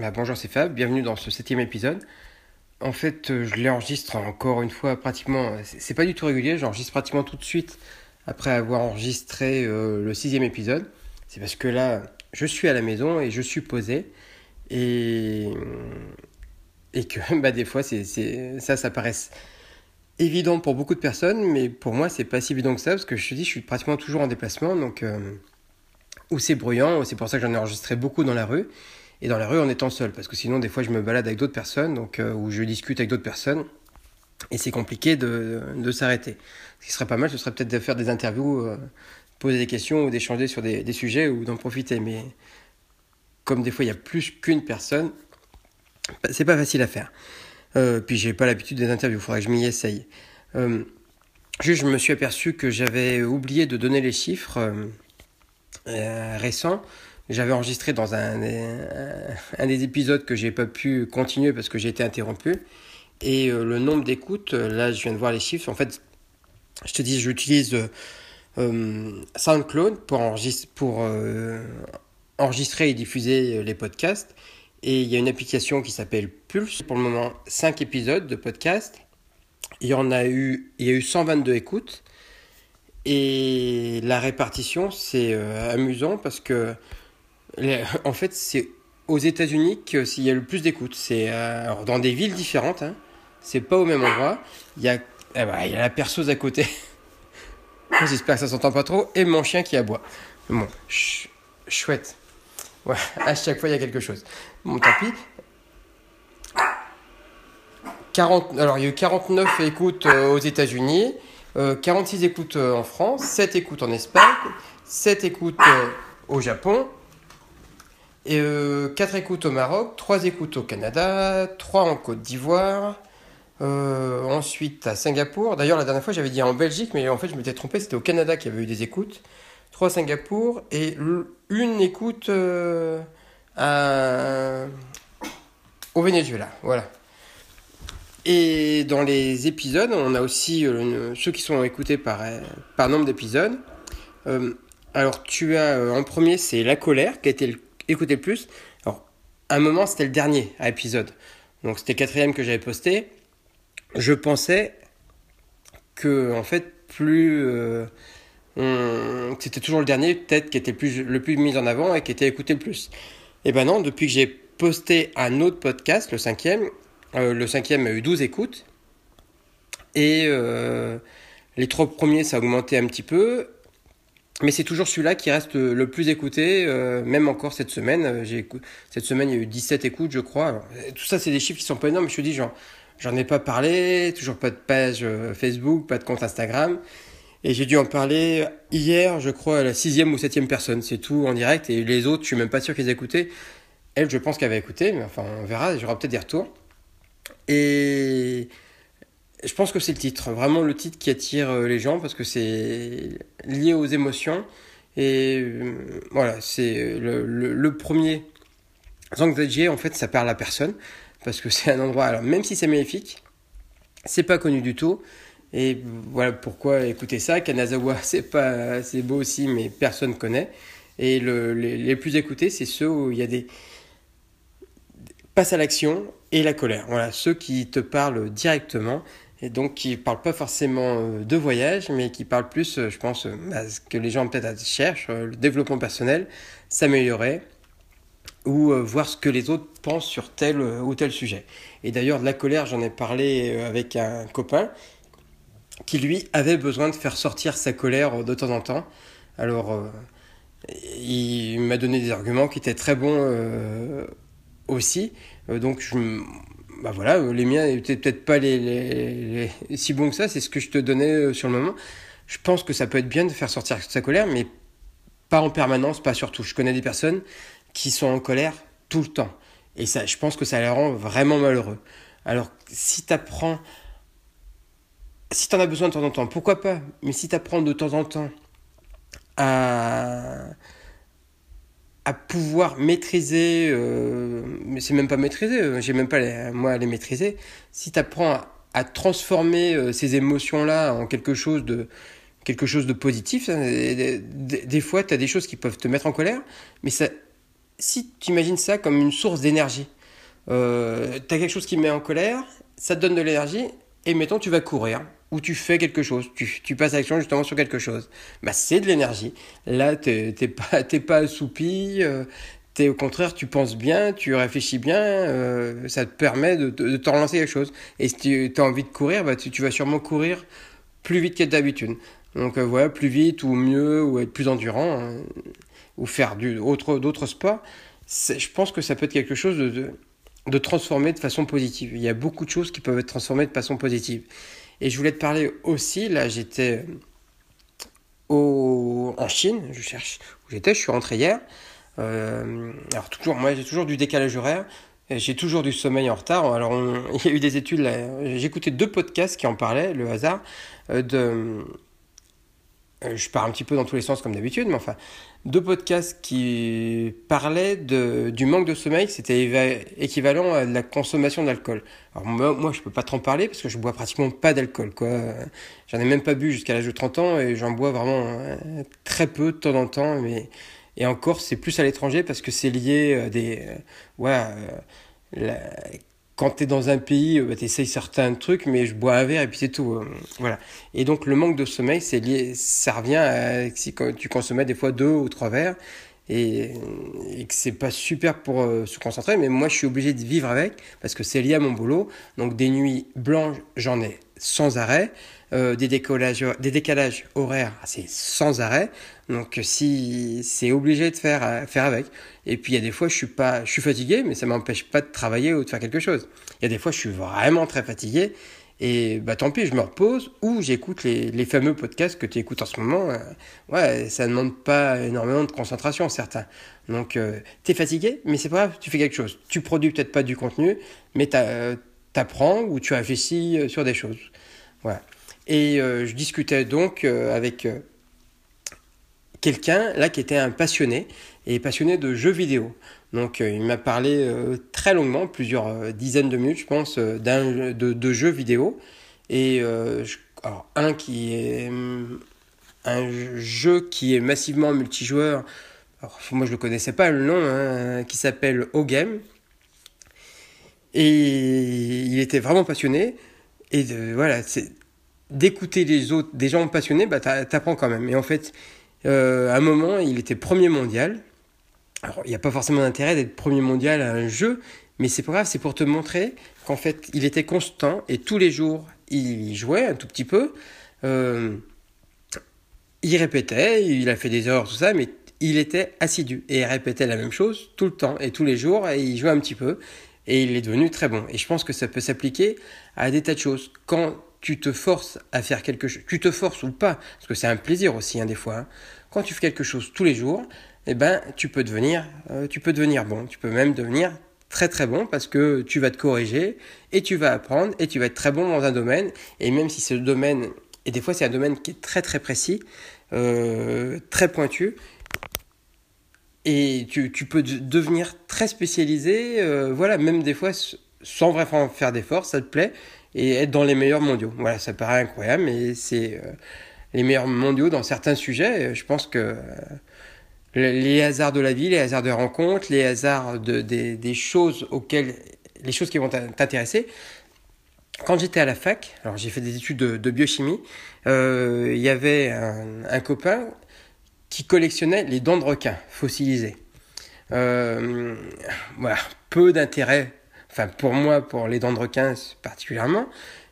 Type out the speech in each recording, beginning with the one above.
Bonjour, c'est Fab, bienvenue dans ce septième épisode. En fait, euh, je l'enregistre encore une fois pratiquement, c'est pas du tout régulier, j'enregistre pratiquement tout de suite après avoir enregistré euh, le sixième épisode. C'est parce que là, je suis à la maison et je suis posé et, que bah, des fois, ça, ça paraît évident pour beaucoup de personnes, mais pour moi, c'est pas si évident que ça parce que je te dis, je suis pratiquement toujours en déplacement, donc euh, où c'est bruyant, c'est pour ça que j'en ai enregistré beaucoup dans la rue et dans la rue en étant seul, parce que sinon des fois je me balade avec d'autres personnes, donc euh, ou je discute avec d'autres personnes, et c'est compliqué de, de s'arrêter. Ce qui serait pas mal, ce serait peut-être de faire des interviews, euh, poser des questions ou d'échanger sur des, des, sujets ou d'en profiter, mais comme des fois il y a plus qu'une personne, bah, c'est pas facile à faire. Euh, puis j'ai pas l'habitude des interviews, il faudrait que je m'y essaye. Euh, juste, je me suis aperçu que j'avais oublié de donner les chiffres euh, récents j'avais enregistré dans un, un, des épisodes que j'ai pas pu continuer parce que j'ai été interrompu. Et euh, le nombre d'écoutes, euh, là je viens de voir les chiffres. En fait, je te dis, j'utilise euh, SoundCloud pour, enregistrer, et diffuser les podcasts. Et il y a une application qui s'appelle Pulse. Pour le moment, 5 épisodes de podcast. Il y en a eu, il y a eu 122 écoutes. Et la répartition, c'est amusant parce que en fait, c'est aux États-Unis qu'il y a le plus d'écoute. C'est euh, dans des villes différentes. Hein. C'est pas au même endroit. Il y a, eh ben, il y a la perceuse à côté. J'espère que ça s'entend pas trop. Et mon chien qui aboie. Bon, chouette. À chaque fois, il y a quelque chose. Bon, tant pis. 40, alors, il y a eu 49 écoutes euh, aux États-Unis, 46 euh, écoutes en France, 7 écoutes en Espagne, 7 écoutes au Japon, et, euh, 4 écoutes au Maroc, 3 écoutes au Canada, 3 en Côte d'Ivoire, euh, ensuite à Singapour. D'ailleurs, la dernière fois, j'avais dit en Belgique, mais en fait, je m'étais trompé, c'était au Canada qu'il y avait eu des écoutes. 3 à Singapour et une écoute euh, au Venezuela. Voilà. Et dans les épisodes, on a aussi euh, ceux qui sont écoutés par, euh, par nombre d'épisodes. Euh, alors, tu as en premier, c'est La colère, qui a été le écoutez le plus. Alors, à un moment, c'était le dernier épisode. Donc, c'était le quatrième que j'avais posté. Je pensais que, en fait, plus. Euh, c'était toujours le dernier, peut-être, qui était plus, le plus mis en avant et qui était écouté le plus. Et ben non, depuis que j'ai posté un autre podcast, le cinquième, euh, le cinquième a eu 12 écoutes. Et euh, les trois premiers, ça a augmenté un petit peu. Mais c'est toujours celui-là qui reste le plus écouté, euh, même encore cette semaine. Euh, j'ai, cette semaine, il y a eu 17 écoutes, je crois. Tout ça, c'est des chiffres qui sont pas énormes. Je te dis, genre, j'en ai pas parlé, toujours pas de page euh, Facebook, pas de compte Instagram. Et j'ai dû en parler hier, je crois, à la sixième ou septième personne. C'est tout en direct. Et les autres, je suis même pas sûr qu'ils aient écouté. Elle, je pense qu'elle avait écouté, mais enfin, on verra. J'aurai peut-être des retours. Et je pense que c'est le titre, vraiment le titre qui attire euh, les gens parce que c'est lié aux émotions. Et euh, voilà, c'est le, le, premier Zhangzhejie, en fait, ça parle à personne parce que c'est un endroit, alors même si c'est magnifique, c'est pas connu du tout. Et voilà pourquoi écoutez ça. Kanazawa, c'est pas, c'est beau aussi, mais personne connaît. Et le, les, plus écoutés, c'est ceux où il y a des passe à l'action et la colère. Voilà, ceux qui te parlent directement et donc qui parle pas forcément euh, de voyage, mais qui parle plus, euh, je pense, à ce que les gens peut-être cherchent, le développement personnel, s'améliorer, ou voir ce que les autres pensent sur tel ou tel sujet. Et d'ailleurs, de la colère, j'en ai parlé avec un copain qui, lui, avait besoin de faire sortir sa colère de temps en temps. Alors, il m'a donné des arguments qui étaient très bons aussi. donc, je bah voilà, euh, les miens n'étaient peut-être pas les, si bons que ça, c'est ce que je te donnais euh, sur le moment. Je pense que ça peut être bien de faire sortir sa colère, mais pas en permanence, pas surtout. Je connais des personnes qui sont en colère tout le temps. Et ça, je pense que ça les rend vraiment malheureux. Alors, si tu apprends, si tu en as besoin de temps en temps, pourquoi pas Mais si tu apprends de temps en temps à à pouvoir maîtriser, euh, mais c'est même pas maîtriser, euh, j'ai même pas moi à les maîtriser. Si tu apprends à, transformer euh, ces émotions-là en quelque chose de, quelque chose de positif, hein, des, fois tu as des choses qui peuvent te mettre en colère, mais ça, si tu imagines ça comme une source d'énergie, euh, tu as quelque chose qui me met en colère, ça te donne de l'énergie, et mettons, tu vas courir, ou tu fais quelque chose, tu, tu passes l'action justement sur quelque chose. Bah, c'est de l'énergie. Là, tu n'es pas, pas assoupi, euh, au contraire, tu penses bien, tu réfléchis bien, euh, ça te permet de, de, te relancer quelque chose. Et si tu as envie de courir, bah, tu, tu vas sûrement courir plus vite que d'habitude. Donc euh, voilà, plus vite ou mieux, ou être plus endurant, hein, ou faire d'autres sports. Je pense que ça peut être quelque chose de, de, transformer de façon positive. Il y a beaucoup de choses qui peuvent être transformées de façon positive. Et je voulais te parler aussi, là j'étais au, en Chine, je cherche où j'étais, je suis rentré hier. Euh, alors toujours, moi j'ai toujours du décalage horaire. J'ai toujours du sommeil en retard. Alors, il y a eu des études. Écouté deux podcasts qui en parlaient, le hasard, euh, de. Euh, je pars un petit peu dans tous les sens comme d'habitude, mais enfin, deux podcasts qui parlaient de, du manque de sommeil, c'était équivalent à la consommation d'alcool. Alors moi, moi je peux pas trop en parler parce que je bois pratiquement pas d'alcool, quoi. J'en ai même pas bu jusqu'à l'âge de 30 ans et j'en bois vraiment très peu de temps en temps, mais et encore, c'est plus à l'étranger parce que c'est lié à des. Euh, ouais, euh, quand tu es dans un pays, bah, tu essayes certains trucs, mais je bois un verre et puis c'est tout. Euh, voilà. Et donc, le manque de sommeil, c'est lié, ça revient à si tu consommais des fois deux ou trois verres et, que c'est pas super pour se concentrer, mais moi, je suis obligé de vivre avec parce que c'est lié à mon boulot. Donc, des nuits blanches, j'en ai sans arrêt. Euh, des, décalages, des décalages horaires, c'est sans arrêt. Donc si c'est obligé de faire, euh, faire avec. Et puis il y a des fois je suis pas, je suis fatigué, mais ça m'empêche pas de travailler ou de faire quelque chose. Il y a des fois je suis vraiment très fatigué. Et bah tant pis, je me repose ou j'écoute les, les, fameux podcasts que tu écoutes en ce moment. Euh, ouais, ça ne demande pas énormément de concentration, certains. Donc, euh, tu es fatigué, mais c'est pas grave, tu fais quelque chose. Tu produis peut-être pas du contenu, mais tu apprends ou tu réfléchis sur des choses. Voilà. Et euh, je discutais donc euh, avec euh, quelqu'un là qui était un passionné et passionné de jeux vidéo. Donc il m'a parlé très longuement, plusieurs dizaines de minutes je pense, d'un de, jeux vidéo. Et un qui est un jeu qui est massivement multijoueur. Moi je ne connaissais pas le nom, hein, qui s'appelle O-Game. Et il était vraiment passionné. Et voilà, d'écouter les autres, des gens passionnés, bah, t'apprends quand même. Et en fait, euh, à un moment, il était premier mondial. Alors, il n'y a pas forcément d'intérêt d'être premier mondial à un jeu, mais c'est pas grave, c'est pour te montrer qu'en fait, il était constant et tous les jours, il jouait un tout petit peu. Euh, il répétait, il a fait des erreurs, tout ça, mais il était assidu et répétait la même chose tout le temps et tous les jours et il jouait un petit peu et il est devenu très bon. Et je pense que ça peut s'appliquer à des tas de choses. Quand tu te forces à faire quelque chose, tu te forces ou pas, parce que c'est un plaisir aussi, hein, des fois. Hein. Quand tu fais quelque chose tous les jours, eh ben, tu peux devenir, euh, tu peux devenir bon. Tu peux même devenir très très bon parce que tu vas te corriger et tu vas apprendre et tu vas être très bon dans un domaine. Et même si ce domaine, et des fois c'est un domaine qui est très très précis, euh, très pointu, et tu, peux devenir très spécialisé, euh, voilà, même des fois sans vraiment faire d'efforts, ça te plaît, et être dans les meilleurs mondiaux. Voilà, ça paraît incroyable, mais c'est euh, les meilleurs mondiaux dans certains sujets. Je pense que euh, les hasards de la vie, les hasards de rencontres, les hasards de, des, choses auxquelles, les choses qui vont t'intéresser. Quand j'étais à la fac, alors j'ai fait des études de, biochimie, euh, il y avait un, un, copain qui collectionnait les dents de requin fossilisées. voilà, peu d'intérêt Pour moi, pour les dents de requin particulièrement.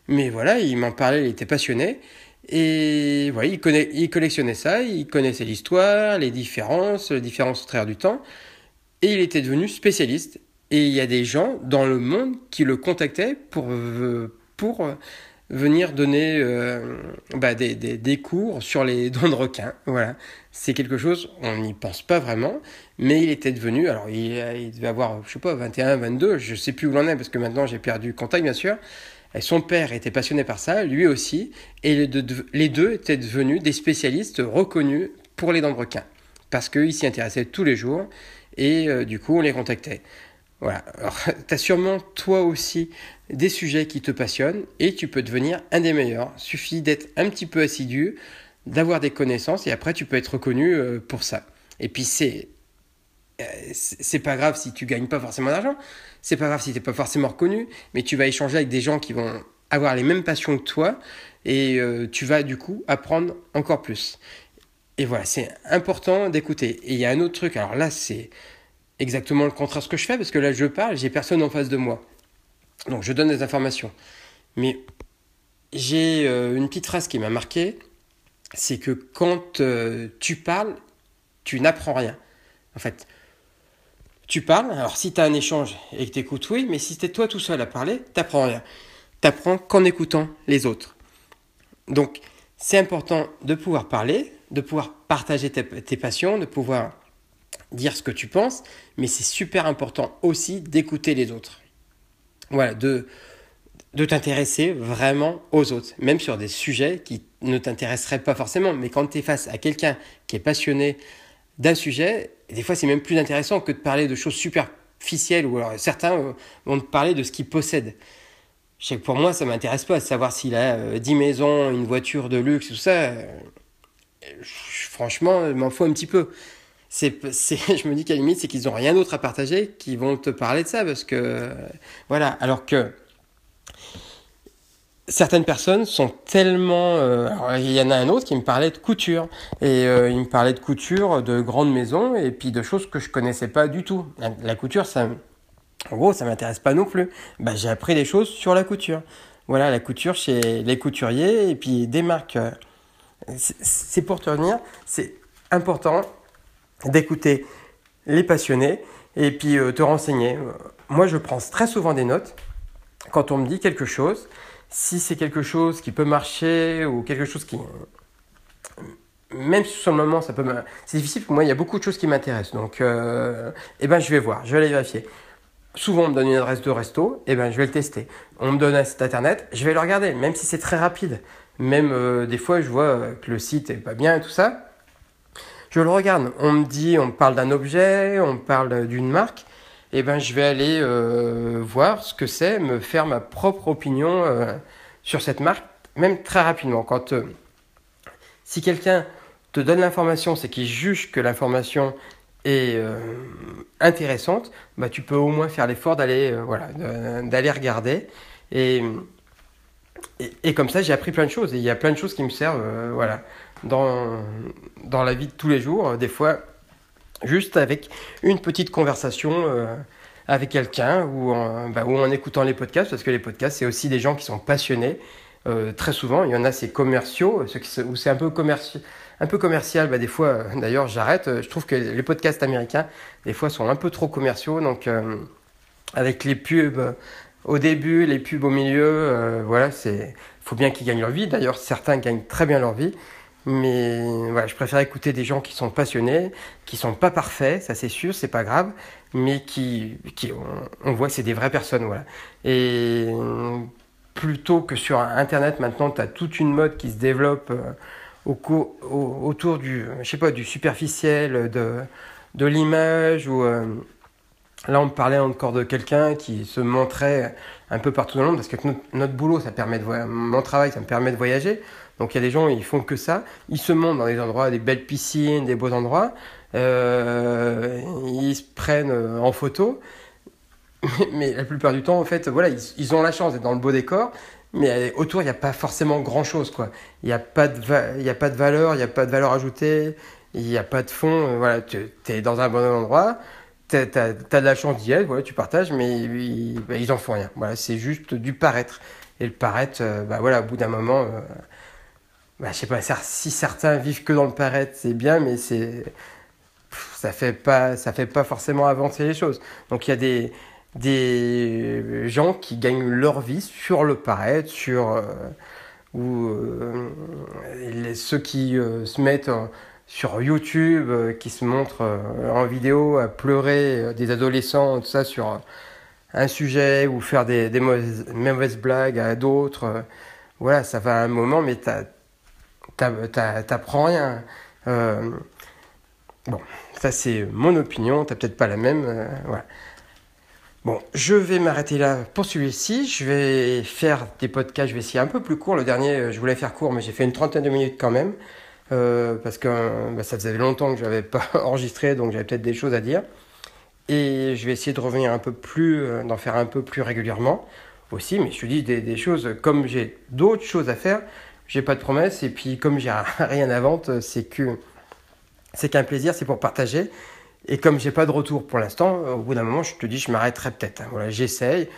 Mais voilà, il m'en parlait, il était passionné. Et voilà, il, connaît, il collectionnait ça, il connaissait l'histoire, les différences, les différences au travers du temps. Et il était devenu spécialiste. Et il y a des gens dans le monde qui le contactaient pour, pour venir donner euh, bah, des, des, des, cours sur les dents de requin. Voilà, c'est quelque chose, on n'y pense pas vraiment, mais il était devenu, alors il, devait avoir, je sais pas, 21, 22, je sais plus où l'on est parce que maintenant j'ai perdu contact bien sûr. Son père était passionné par ça, lui aussi, et les deux, les deux étaient devenus des spécialistes reconnus pour les dents de parce qu'ils s'y intéressaient tous les jours, et euh, du coup on les contactait. Voilà. Alors, tu as sûrement toi aussi des sujets qui te passionnent et tu peux devenir un des meilleurs. Suffit d'être un petit peu assidu, d'avoir des connaissances et après tu peux être reconnu euh, pour ça. Et puis c'est c'est pas grave si tu gagnes pas forcément d'argent, c'est pas grave si t'es pas forcément reconnu, mais tu vas échanger avec des gens qui vont avoir les mêmes passions que toi et euh, tu vas du coup apprendre encore plus. Et voilà, c'est important d'écouter. Et il y a un autre truc, alors là c'est exactement le contraire de ce que je fais parce que là je parle, j'ai personne en face de moi. Donc je donne des informations. Mais j'ai euh, une petite phrase qui m'a marqué, c'est que quand euh, tu parles, tu n'apprends rien. En fait, tu parles, alors si tu as un échange et que tu écoutes, oui, mais si tu es toi tout seul à parler, tu n'apprends rien. Tu apprends qu'en écoutant les autres. Donc, c'est important de pouvoir parler, de pouvoir partager tes, tes, passions, de pouvoir dire ce que tu penses, mais c'est super important aussi d'écouter les autres. Voilà, de, de t'intéresser vraiment aux autres, même sur des sujets qui ne t'intéresseraient pas forcément. Mais quand tu es face à quelqu'un qui est passionné d'un sujet, des fois c'est même plus intéressant que de parler de choses superficielles, ou alors certains euh, vont te parler de ce qu'ils possèdent. Que pour moi, ça m'intéresse pas de savoir s'il a 10 euh, maisons, une voiture de luxe, tout ça. Euh, franchement, m'en fous un petit peu. Je me dis qu'à la limite, c'est qu'ils n'ont rien d'autre à partager, qui vont te parler de ça, parce que. Voilà. Alors que certaines personnes sont tellement... Euh, il y en a un autre qui me parlait de couture. Et euh, il me parlait de couture, de grandes maisons, et puis de choses que je connaissais pas du tout. La, couture, ça... En gros, ça m'intéresse pas non plus. Bah, j'ai appris des choses sur la couture. Voilà, la couture chez les couturiers, et puis des marques. Euh, c'est pour te revenir, c'est important d'écouter les passionnés, et puis te renseigner. Moi, je prends très souvent des notes quand on me dit quelque chose si c'est quelque chose qui peut marcher ou quelque chose qui même si sur le moment ça peut c'est difficile pour moi il y a beaucoup de choses qui m'intéressent. Donc euh, eh ben je vais voir je vais aller vérifier. Souvent on me donne une adresse de resto eh ben je vais le tester. On me donne un site internet je vais le regarder même si c'est très rapide. Même euh, des fois je vois que le site est pas bien et tout ça. Je le regarde. On me dit on me parle d'un objet on me parle d'une marque eh ben, je vais aller euh, voir ce que c'est, me faire ma propre opinion euh, sur cette marque, même très rapidement. Quand, euh, si quelqu'un te donne l'information, c'est qu'il juge que l'information est intéressante, bah, tu peux au moins faire l'effort d'aller voilà, d'aller regarder. Et, et, comme ça, j'ai appris plein de choses. Et il y a plein de choses qui me servent voilà, dans, dans la vie de tous les jours. Des fois, juste avec une petite conversation euh, avec quelqu'un ou, bah, ou, en écoutant les podcasts, parce que les podcasts, c'est aussi des gens qui sont passionnés. Euh, très souvent, il y en a, c'est commerciaux, où c'est un peu, commerci un peu commercial. Bah, des fois, euh, d'ailleurs, j'arrête. Je trouve que les podcasts américains, des fois, sont un peu trop commerciaux. Donc, avec les pubs au début, les pubs au milieu, voilà, c'est faut bien qu'ils gagnent leur vie. D'ailleurs, certains gagnent très bien leur vie. Mais voilà, je préfère écouter des gens qui sont passionnés, qui sont pas parfaits, ça c'est sûr, c'est pas grave, mais qui, qui on, voit que c'est des vraies personnes, voilà. Et plutôt que sur Internet, maintenant, tu as toute une mode qui se développe euh, au, au, autour du, je sais pas, du superficiel, de, de l'image, ou euh, là on parlait encore de quelqu'un qui se montrait un peu partout dans le monde, parce que notre, notre boulot, ça permet de mon travail, ça me permet de voyager. Donc il y a des gens, ils font que ça. Ils se montent dans des endroits, des belles piscines, des beaux endroits. Euh, ils se prennent euh, en photo. Mais, la plupart du temps, en fait, voilà, ils, ont la chance d'être dans le beau décor. Mais euh, autour, il n'y a pas forcément grand-chose, quoi. Il n'y a, pas de a pas de valeur, il n'y a pas de valeur ajoutée, il n'y a pas de fond. voilà, tu es dans un bon endroit, tu as, de la chance d'y être, voilà, tu partages, mais ils, bah, ils en font rien. Voilà, c'est juste du paraître. Et le paraître, bah, voilà, au bout d'un moment bah, je sais pas, si certains vivent que dans le paraître, c'est bien, mais c'est ça fait pas ça fait pas forcément avancer les choses. Donc il y a des des gens qui gagnent leur vie sur le paraître, sur euh, ou euh, ceux qui euh, se mettent sur YouTube, qui se montrent en vidéo à pleurer des adolescents, tout ça sur un sujet ou faire des, des mauvaises, mauvaises blagues à d'autres. voilà, ça va un moment, mais tu t'apprends rien. Euh, bon, ça c'est mon opinion, t'as peut-être pas la même. Euh, voilà. Bon, je vais m'arrêter là pour celui-ci. Je vais faire des podcasts, je vais essayer un peu plus court. Le dernier, euh, je voulais faire court, mais j'ai fait une trentaine de minutes quand même. parce que bah, ça faisait longtemps que je n'avais pas enregistré, donc j'avais peut-être des choses à dire. Et je vais essayer de revenir un peu plus, d'en faire un peu plus régulièrement aussi. Mais je te dis des choses, comme j'ai d'autres choses à faire, j'ai pas de promesses. Et puis comme j'ai rien à vendre, c'est que c'est qu'un plaisir, c'est pour partager. Et comme j'ai pas de retour pour l'instant, au bout d'un moment, je te dis, je m'arrêterai peut-être. Voilà, j'essaye,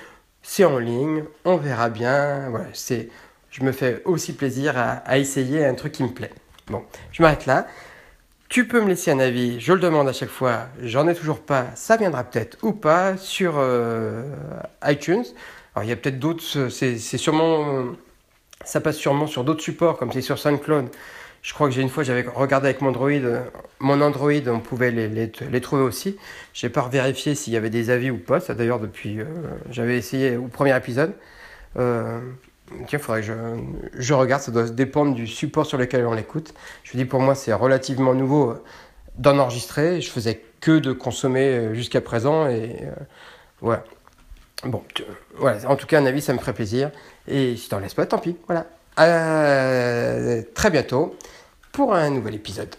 c'est en ligne, on verra bien. Voilà, c'est, je me fais aussi plaisir à, essayer un truc qui me plaît. Bon, je m'arrête là. Tu peux me laisser un avis, je le demande à chaque fois, j'en ai toujours pas, ça viendra peut-être ou pas sur euh, iTunes. Alors il y a peut-être d'autres, c'est sûrement, ça passe sûrement sur d'autres supports comme c'est sur SoundCloud. Je crois que j'ai une fois, j'avais regardé avec mon Android, mon Android, on pouvait les, les, trouver aussi. J'ai pas vérifié s'il y avait des avis ou pas. Ça d'ailleurs depuis, euh, j'avais essayé au premier épisode. Euh, Tiens, faudrait que je, je, regarde, ça doit dépendre du support sur lequel on l'écoute. Je dis pour moi, c'est relativement nouveau euh, d'en enregistrer. Je faisais que de consommer euh, jusqu'à présent et euh, voilà. Bon, voilà. En tout cas, un avis, ça me ferait plaisir. Et si t'en laisses pas, tant pis. Voilà. À très bientôt pour un nouvel épisode.